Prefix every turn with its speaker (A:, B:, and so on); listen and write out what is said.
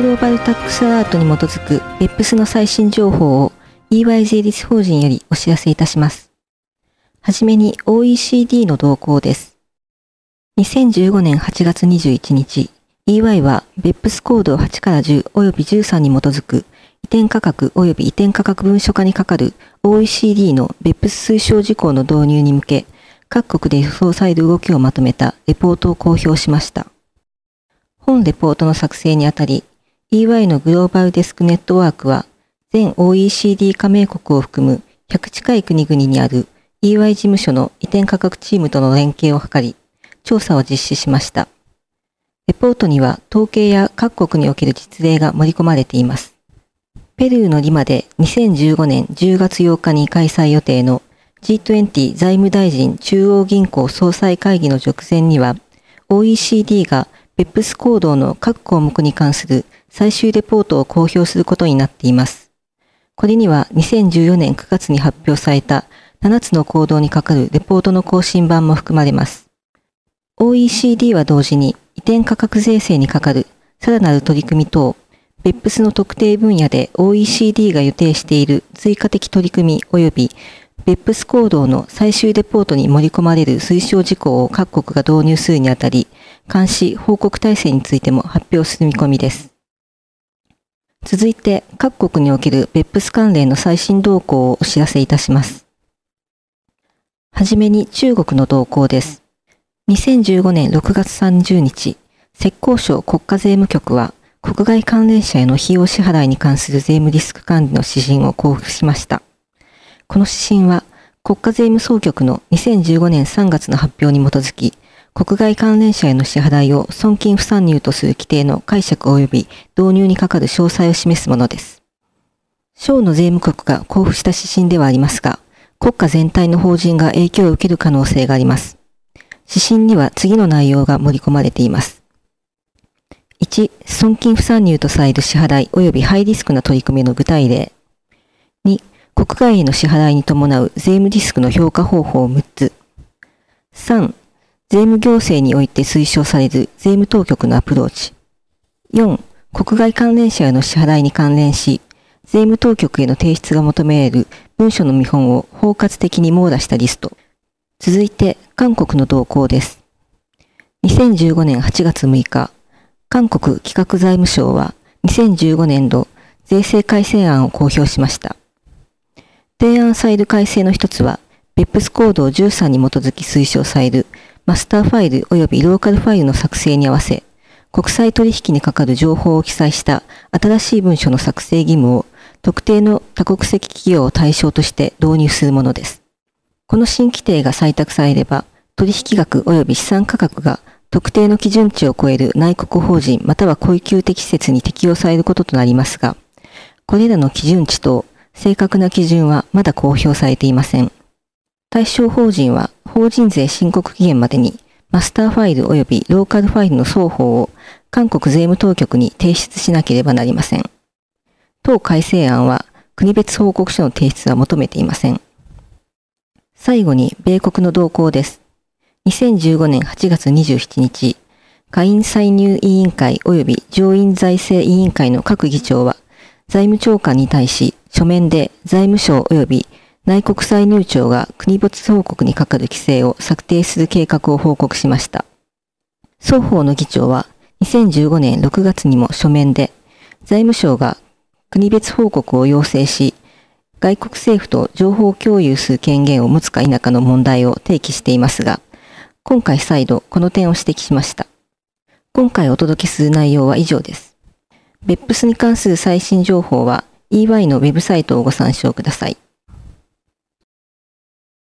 A: グローバルタックスアラートに基づく BEPS の最新情報を EY 税理士法人よりお知らせいたします。はじめに OECD の動向です。2015年8月21日、EY は BEPS コード8から10及び13に基づく移転価格及び移転価格文書化にかかる OECD の BEPS 推奨事項の導入に向け、各国で予想される動きをまとめたレポートを公表しました。本レポートの作成にあたり、EY のグローバルデスクネットワークは、全 OECD 加盟国を含む100近い国々にある EY 事務所の移転価格チームとの連携を図り、調査を実施しました。レポートには統計や各国における実例が盛り込まれています。ペルーのリマで2015年10月8日に開催予定の G20 財務大臣中央銀行総裁会議の直前には OECD が BEPS 行動の各項目に関する最終レポートを公表することになっています。これには2014年9月に発表された7つの行動にかかるレポートの更新版も含まれます。OECD は同時に移転価格税制にかかるさらなる取り組み等 BEPS の特定分野で OECD が予定している追加的取り組み及び BEPS 行動の最終レポートに盛り込まれる推奨事項を各国が導入するにあたり、監視報告体制についても発表する見込みです。続いて、各国における BEPS 関連の最新動向をお知らせいたします。はじめに中国の動向です。2015年6月30日、浙江省国家税務局は、国外関連者への費用支払いに関する税務リスク管理の指針を交付しました。この指針は国家税務総局の2015年3月の発表に基づき、国外関連者への支払いを損金不参入とする規定の解釈及び導入にかかる詳細を示すものです。省の税務局が交付した指針ではありますが、国家全体の法人が影響を受ける可能性があります。指針には次の内容が盛り込まれています。1、損金不参入とされる支払い及びハイリスクな取り組みの具体例。2、国外への支払いに伴う税務リスクの評価方法6つ。3、税務行政において推奨される税務当局のアプローチ。4、国外関連者への支払いに関連し、税務当局への提出が求められる文書の見本を包括的に網羅したリスト。続いて、韓国の動向です。2015年8月6日、韓国企画財務省は2015年度税制改正案を公表しました。提案される改正の一つは、BEPS コード13に基づき推奨されるマスターファイル及びローカルファイルの作成に合わせ、国際取引にかかる情報を記載した新しい文書の作成義務を特定の多国籍企業を対象として導入するものです。この新規定が採択されれば、取引額及び資産価格が特定の基準値を超える内国法人または恒久的施設に適用されることとなりますが、これらの基準値と正確な基準はまだ公表されていません。対象法人は法人税申告期限までにマスターファイル及びローカルファイルの双方を韓国税務当局に提出しなければなりません。当改正案は国別報告書の提出は求めていません。最後に米国の動向です。2015年8月27日、下院歳入委員会及び上院財政委員会の各議長は、財務長官に対し書面で財務省及び内国歳入庁が国没報告にかかる規制を策定する計画を報告しました。双方の議長は2015年6月にも書面で財務省が国別報告を要請し、外国政府と情報共有する権限を持つか否かの問題を提起していますが、今回再度この点を指摘しました。今回お届けする内容は以上です。別府スに関する最新情報は EY のウェブサイトをご参照ください。